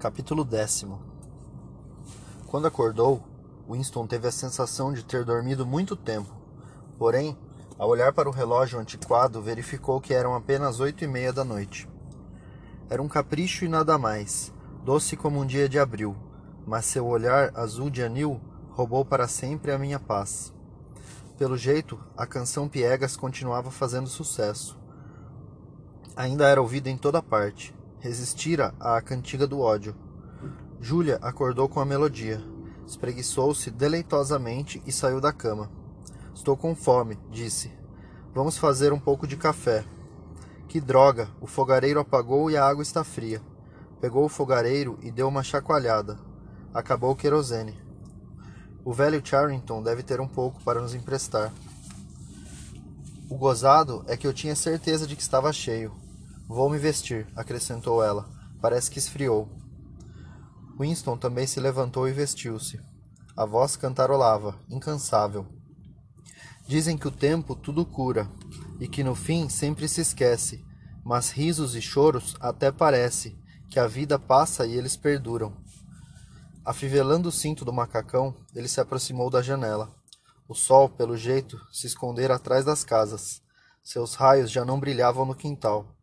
Capítulo décimo Quando acordou, Winston teve a sensação de ter dormido muito tempo. Porém, ao olhar para o relógio antiquado, verificou que eram apenas oito e meia da noite. Era um capricho e nada mais, doce como um dia de abril, mas seu olhar azul de anil roubou para sempre a minha paz. Pelo jeito, a canção Piegas continuava fazendo sucesso. Ainda era ouvida em toda parte. Resistira à cantiga do ódio. Júlia acordou com a melodia. Espreguiçou-se deleitosamente e saiu da cama. Estou com fome, disse. Vamos fazer um pouco de café. Que droga! O fogareiro apagou e a água está fria. Pegou o fogareiro e deu uma chacoalhada. Acabou o querosene. O velho Charrington deve ter um pouco para nos emprestar. O gozado é que eu tinha certeza de que estava cheio. Vou me vestir, acrescentou ela. Parece que esfriou. Winston também se levantou e vestiu-se. A voz cantarolava, incansável. Dizem que o tempo tudo cura, e que no fim sempre se esquece, mas risos e choros até parece que a vida passa e eles perduram. Afivelando o cinto do macacão, ele se aproximou da janela. O sol, pelo jeito, se escondera atrás das casas. Seus raios já não brilhavam no quintal.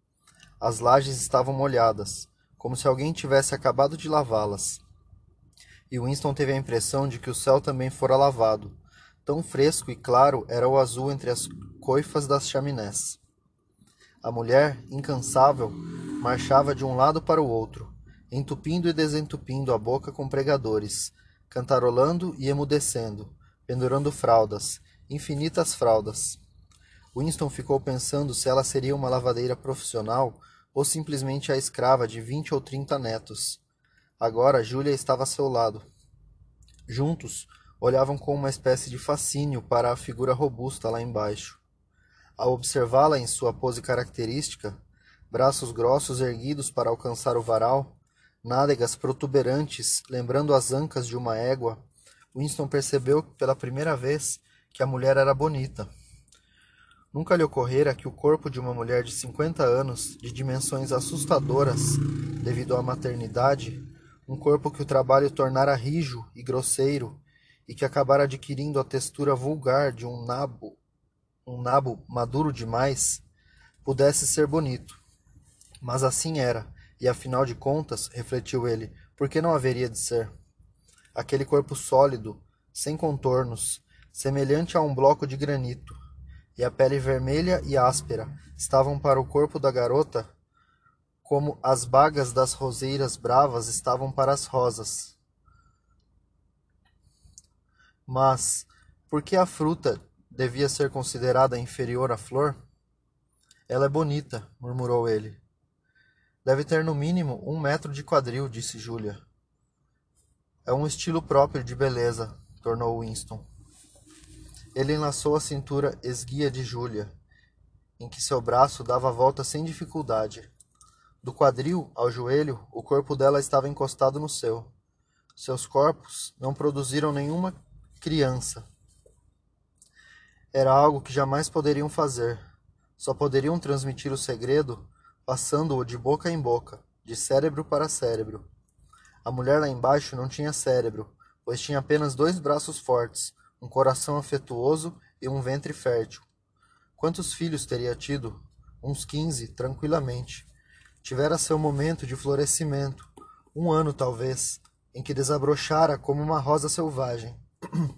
As lajes estavam molhadas, como se alguém tivesse acabado de lavá-las. E Winston teve a impressão de que o céu também fora lavado. Tão fresco e claro era o azul entre as coifas das chaminés. A mulher, incansável, marchava de um lado para o outro, entupindo e desentupindo a boca com pregadores, cantarolando e emudecendo, pendurando fraldas, infinitas fraldas. Winston ficou pensando se ela seria uma lavadeira profissional ou simplesmente a escrava de vinte ou trinta netos. Agora Júlia estava a seu lado. Juntos, olhavam com uma espécie de fascínio para a figura robusta lá embaixo. Ao observá-la em sua pose característica, braços grossos erguidos para alcançar o varal, nádegas protuberantes lembrando as ancas de uma égua, Winston percebeu pela primeira vez que a mulher era bonita. Nunca lhe ocorrera que o corpo de uma mulher de cinquenta anos, de dimensões assustadoras devido à maternidade, um corpo que o trabalho tornara rijo e grosseiro e que acabara adquirindo a textura vulgar de um nabo, um nabo maduro demais, pudesse ser bonito. Mas assim era, e afinal de contas, refletiu ele, por que não haveria de ser? Aquele corpo sólido, sem contornos, semelhante a um bloco de granito, e a pele vermelha e áspera estavam para o corpo da garota como as bagas das roseiras bravas estavam para as rosas. Mas por que a fruta devia ser considerada inferior à flor? Ela é bonita, murmurou ele. Deve ter no mínimo um metro de quadril, disse Júlia. É um estilo próprio de beleza, tornou Winston. Ele enlaçou a cintura esguia de Júlia, em que seu braço dava a volta sem dificuldade. Do quadril ao joelho, o corpo dela estava encostado no seu. Seus corpos não produziram nenhuma criança. Era algo que jamais poderiam fazer. Só poderiam transmitir o segredo passando-o de boca em boca, de cérebro para cérebro. A mulher lá embaixo não tinha cérebro, pois tinha apenas dois braços fortes, um coração afetuoso e um ventre fértil. Quantos filhos teria tido? Uns quinze, tranquilamente. Tivera seu momento de florescimento, um ano talvez, em que desabrochara como uma rosa selvagem.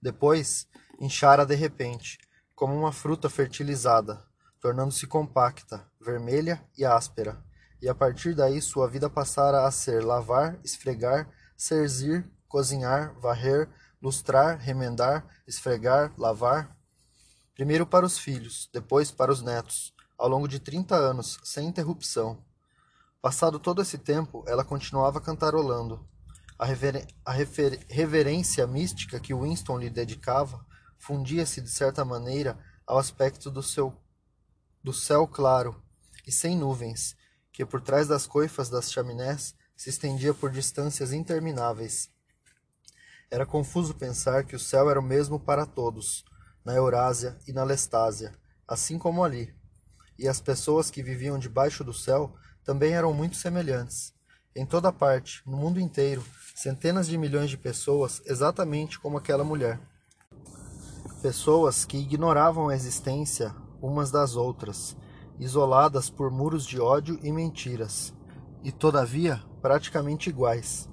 Depois, inchara de repente, como uma fruta fertilizada, tornando-se compacta, vermelha e áspera, e a partir daí sua vida passara a ser lavar, esfregar, serzir, cozinhar, varrer, lustrar, remendar, esfregar, lavar. Primeiro para os filhos, depois para os netos, ao longo de trinta anos, sem interrupção. Passado todo esse tempo, ela continuava cantarolando. A, rever... a refer... reverência mística que Winston lhe dedicava fundia-se, de certa maneira, ao aspecto do, seu... do céu claro e sem nuvens, que por trás das coifas das chaminés se estendia por distâncias intermináveis. Era confuso pensar que o céu era o mesmo para todos, na Eurásia e na Lestásia, assim como ali. E as pessoas que viviam debaixo do céu também eram muito semelhantes. Em toda parte, no mundo inteiro, centenas de milhões de pessoas exatamente como aquela mulher. Pessoas que ignoravam a existência umas das outras, isoladas por muros de ódio e mentiras, e todavia praticamente iguais.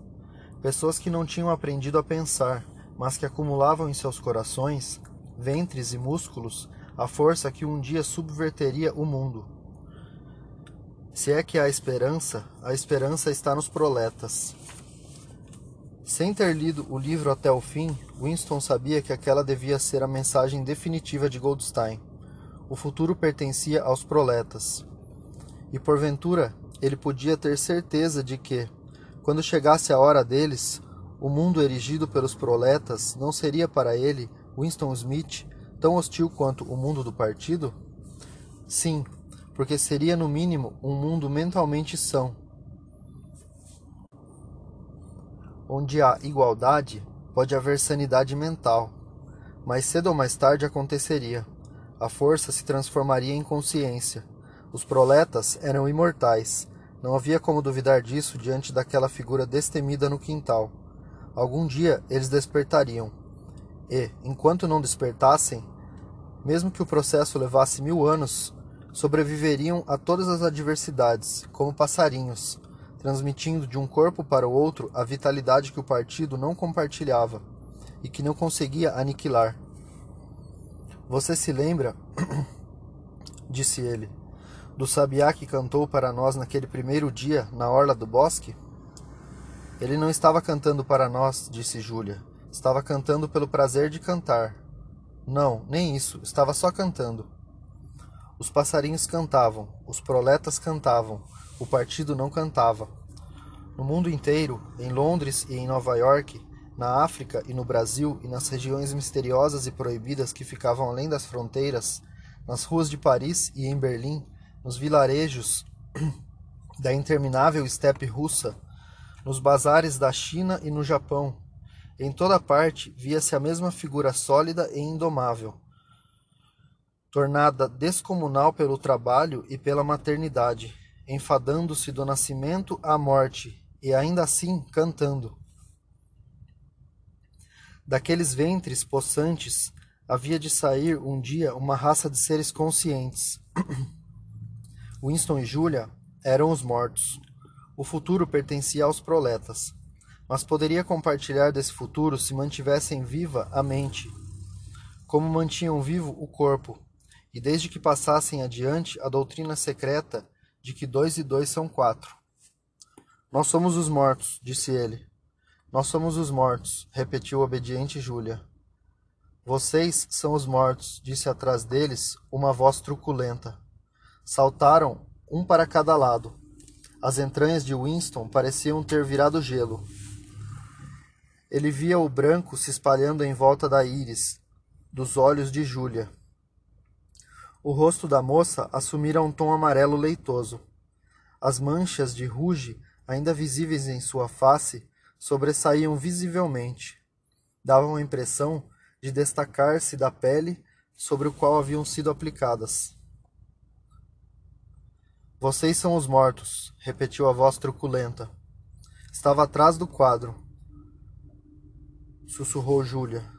Pessoas que não tinham aprendido a pensar, mas que acumulavam em seus corações, ventres e músculos a força que um dia subverteria o mundo. Se é que há esperança, a esperança está nos proletas. Sem ter lido o livro até o fim, Winston sabia que aquela devia ser a mensagem definitiva de Goldstein. O futuro pertencia aos proletas. E porventura ele podia ter certeza de que, quando chegasse a hora deles, o mundo erigido pelos proletas não seria para ele, Winston Smith, tão hostil quanto o mundo do partido? Sim, porque seria no mínimo um mundo mentalmente são. Onde há igualdade, pode haver sanidade mental. Mas cedo ou mais tarde aconteceria. A força se transformaria em consciência. Os proletas eram imortais. Não havia como duvidar disso diante daquela figura destemida no quintal. Algum dia eles despertariam. E, enquanto não despertassem, mesmo que o processo levasse mil anos, sobreviveriam a todas as adversidades, como passarinhos, transmitindo de um corpo para o outro a vitalidade que o partido não compartilhava e que não conseguia aniquilar. Você se lembra, disse ele, do sabiá que cantou para nós naquele primeiro dia na orla do bosque? Ele não estava cantando para nós, disse Júlia. Estava cantando pelo prazer de cantar. Não, nem isso, estava só cantando. Os passarinhos cantavam, os proletas cantavam, o partido não cantava. No mundo inteiro, em Londres e em Nova York, na África e no Brasil e nas regiões misteriosas e proibidas que ficavam além das fronteiras, nas ruas de Paris e em Berlim, nos vilarejos da interminável estepe russa, nos bazares da China e no Japão, em toda parte via-se a mesma figura sólida e indomável, tornada descomunal pelo trabalho e pela maternidade, enfadando-se do nascimento à morte e ainda assim cantando. Daqueles ventres possantes havia de sair um dia uma raça de seres conscientes. Winston e Julia eram os mortos. O futuro pertencia aos proletas mas poderia compartilhar desse futuro se mantivessem viva a mente, como mantinham vivo o corpo, e desde que passassem adiante a doutrina secreta de que dois e dois são quatro. Nós somos os mortos, disse ele. Nós somos os mortos, repetiu obediente Júlia. Vocês são os mortos, disse atrás deles uma voz truculenta. Saltaram, um para cada lado. As entranhas de Winston pareciam ter virado gelo. Ele via o branco se espalhando em volta da íris, dos olhos de Júlia. O rosto da moça assumira um tom amarelo leitoso. As manchas de ruge, ainda visíveis em sua face, sobressaíam visivelmente. Davam a impressão de destacar-se da pele sobre o qual haviam sido aplicadas. Vocês são os mortos, repetiu a voz truculenta. Estava atrás do quadro, sussurrou Júlia.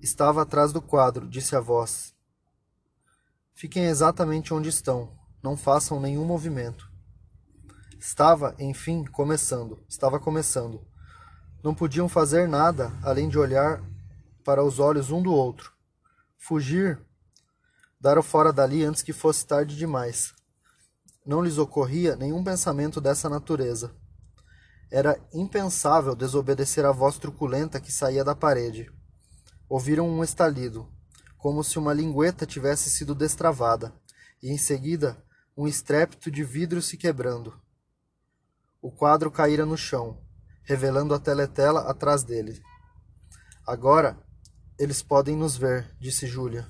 Estava atrás do quadro, disse a voz. Fiquem exatamente onde estão. Não façam nenhum movimento. Estava, enfim, começando. Estava começando. Não podiam fazer nada além de olhar para os olhos um do outro. Fugir, o fora dali antes que fosse tarde demais. Não lhes ocorria nenhum pensamento dessa natureza. Era impensável desobedecer à voz truculenta que saía da parede. Ouviram um estalido, como se uma lingueta tivesse sido destravada, e em seguida um estrépito de vidro se quebrando. O quadro caíra no chão, revelando a teletela atrás dele. Agora eles podem nos ver, disse Júlia.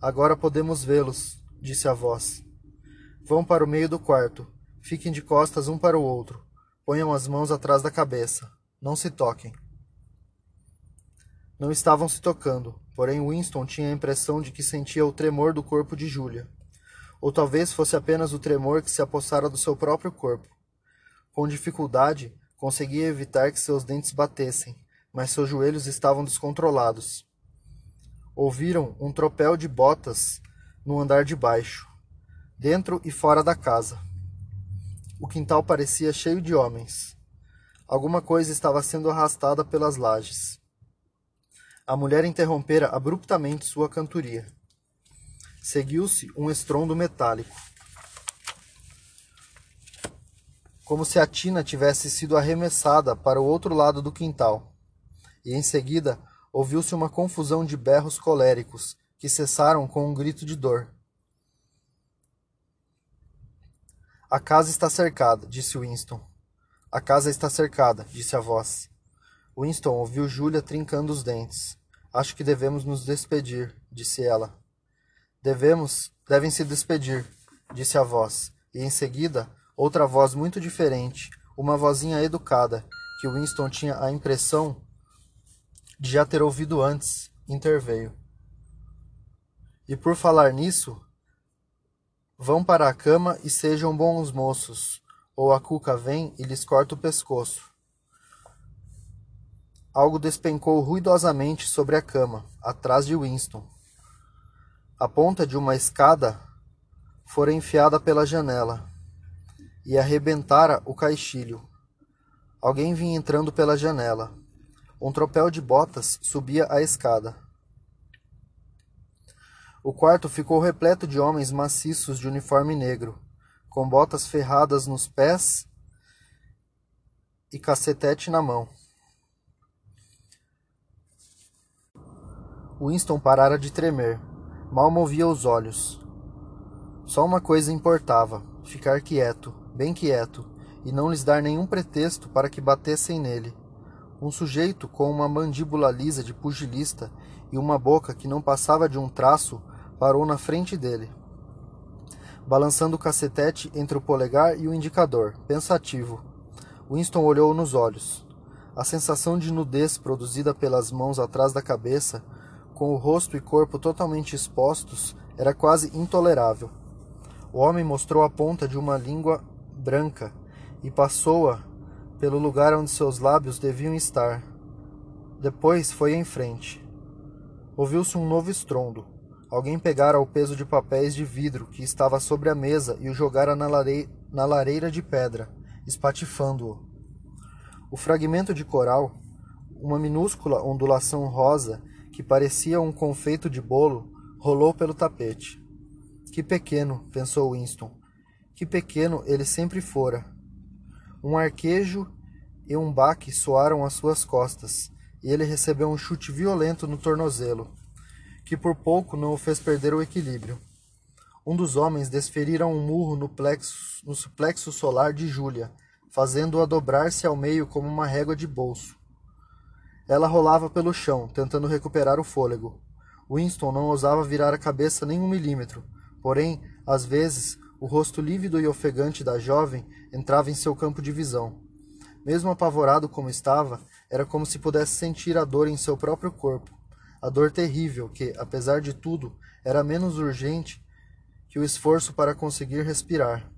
Agora podemos vê-los, disse a voz. Vão para o meio do quarto. Fiquem de costas um para o outro. Ponham as mãos atrás da cabeça. Não se toquem. Não estavam se tocando, porém Winston tinha a impressão de que sentia o tremor do corpo de Julia. Ou talvez fosse apenas o tremor que se apossara do seu próprio corpo. Com dificuldade, conseguia evitar que seus dentes batessem, mas seus joelhos estavam descontrolados. Ouviram um tropel de botas no andar de baixo, dentro e fora da casa. O quintal parecia cheio de homens. Alguma coisa estava sendo arrastada pelas lajes. A mulher interrompera abruptamente sua cantoria. Seguiu-se um estrondo metálico. Como se a tina tivesse sido arremessada para o outro lado do quintal. E em seguida ouviu-se uma confusão de berros coléricos que cessaram com um grito de dor. A casa está cercada, disse Winston. A casa está cercada, disse a voz. Winston ouviu Julia trincando os dentes. Acho que devemos nos despedir, disse ela. Devemos, devem se despedir, disse a voz, e em seguida, outra voz muito diferente, uma vozinha educada, que Winston tinha a impressão de já ter ouvido antes, interveio. E por falar nisso, vão para a cama e sejam bons moços, ou a cuca vem e lhes corta o pescoço. Algo despencou ruidosamente sobre a cama, atrás de Winston. A ponta de uma escada fora enfiada pela janela e arrebentara o caixilho. Alguém vinha entrando pela janela. Um tropel de botas subia a escada. O quarto ficou repleto de homens maciços de uniforme negro, com botas ferradas nos pés e cacetete na mão. Winston parara de tremer. Mal movia os olhos. Só uma coisa importava: ficar quieto, bem quieto, e não lhes dar nenhum pretexto para que batessem nele. Um sujeito com uma mandíbula lisa de pugilista e uma boca que não passava de um traço parou na frente dele, balançando o cacetete entre o polegar e o indicador, pensativo. Winston olhou nos olhos. A sensação de nudez produzida pelas mãos atrás da cabeça com o rosto e corpo totalmente expostos, era quase intolerável. O homem mostrou a ponta de uma língua branca e passou-a pelo lugar onde seus lábios deviam estar. Depois foi em frente. Ouviu-se um novo estrondo. Alguém pegara o peso de papéis de vidro que estava sobre a mesa e o jogara na, larei na lareira de pedra, espatifando-o. O fragmento de coral, uma minúscula ondulação rosa, que parecia um confeito de bolo, rolou pelo tapete. Que pequeno, pensou Winston. Que pequeno ele sempre fora. Um arquejo e um baque soaram às suas costas, e ele recebeu um chute violento no tornozelo, que por pouco não o fez perder o equilíbrio. Um dos homens desferira um murro no, plexo, no suplexo solar de Júlia, fazendo-a dobrar-se ao meio como uma régua de bolso. Ela rolava pelo chão, tentando recuperar o fôlego. Winston não ousava virar a cabeça nem um milímetro, porém, às vezes, o rosto lívido e ofegante da jovem entrava em seu campo de visão. Mesmo apavorado como estava, era como se pudesse sentir a dor em seu próprio corpo, a dor terrível que, apesar de tudo, era menos urgente que o esforço para conseguir respirar.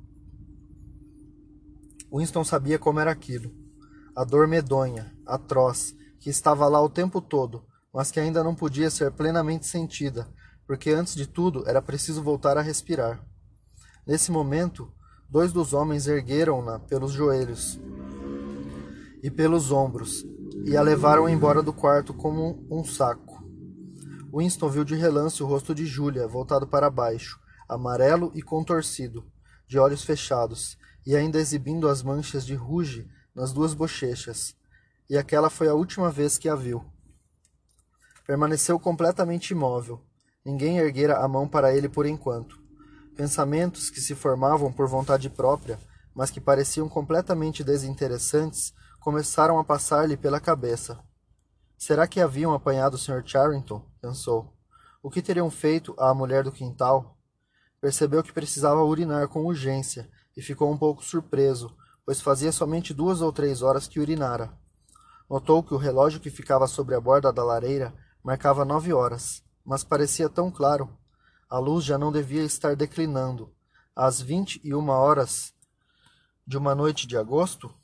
Winston sabia como era aquilo. A dor medonha, atroz, que estava lá o tempo todo, mas que ainda não podia ser plenamente sentida, porque antes de tudo era preciso voltar a respirar. Nesse momento, dois dos homens ergueram-na pelos joelhos e pelos ombros e a levaram embora do quarto como um saco. Winston viu de relance o rosto de Julia voltado para baixo, amarelo e contorcido, de olhos fechados, e ainda exibindo as manchas de ruge nas duas bochechas, e aquela foi a última vez que a viu. Permaneceu completamente imóvel. Ninguém erguera a mão para ele por enquanto. Pensamentos que se formavam por vontade própria, mas que pareciam completamente desinteressantes, começaram a passar-lhe pela cabeça. Será que haviam apanhado o Sr. Charrington? pensou. O que teriam feito à mulher do quintal? Percebeu que precisava urinar com urgência e ficou um pouco surpreso, pois fazia somente duas ou três horas que urinara. Notou que o relógio que ficava sobre a borda da lareira marcava nove horas, mas parecia tão claro. A luz já não devia estar declinando. Às vinte e uma horas de uma noite de agosto?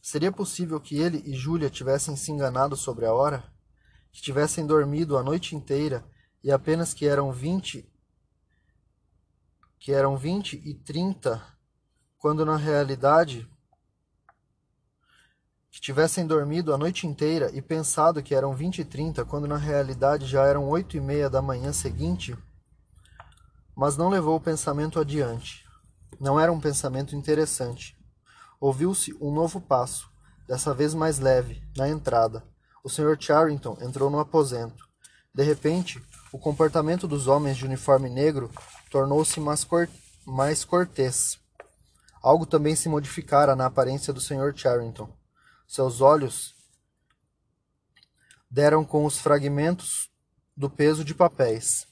Seria possível que ele e Júlia tivessem se enganado sobre a hora? Que tivessem dormido a noite inteira e apenas que eram vinte que eram vinte e trinta, quando na realidade que tivessem dormido a noite inteira e pensado que eram vinte e trinta, quando na realidade já eram oito e meia da manhã seguinte, mas não levou o pensamento adiante. Não era um pensamento interessante. Ouviu-se um novo passo, dessa vez mais leve, na entrada. O Sr. Charrington entrou no aposento. De repente, o comportamento dos homens de uniforme negro tornou-se mais, cor mais cortês. Algo também se modificara na aparência do Sr. Charrington. Seus olhos deram com os fragmentos do peso de papéis.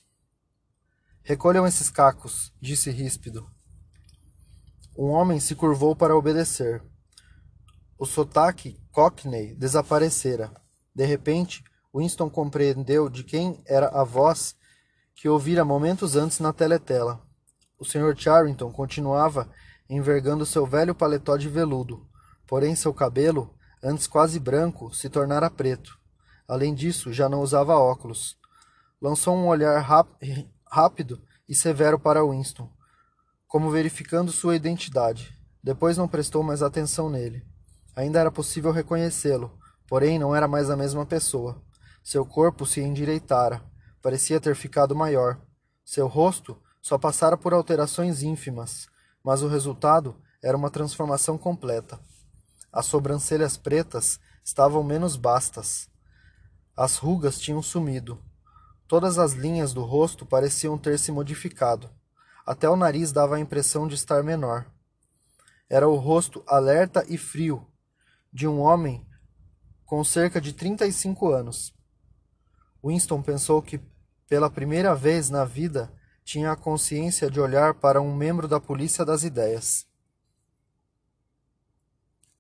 Recolham esses cacos, disse ríspido. Um homem se curvou para obedecer. O sotaque Cockney desaparecera. De repente, Winston compreendeu de quem era a voz que ouvira momentos antes na teletela. O Sr. Charrington continuava envergando seu velho paletó de veludo, porém seu cabelo, antes quase branco, se tornara preto. Além disso, já não usava óculos. Lançou um olhar rápido e severo para Winston como verificando sua identidade. Depois não prestou mais atenção nele. Ainda era possível reconhecê-lo, porém não era mais a mesma pessoa. Seu corpo se endireitara, parecia ter ficado maior. Seu rosto só passara por alterações ínfimas, mas o resultado era uma transformação completa. As sobrancelhas pretas estavam menos bastas. As rugas tinham sumido. Todas as linhas do rosto pareciam ter se modificado. Até o nariz dava a impressão de estar menor. Era o rosto alerta e frio de um homem com cerca de 35 anos. Winston pensou que, pela primeira vez na vida, tinha a consciência de olhar para um membro da polícia das ideias.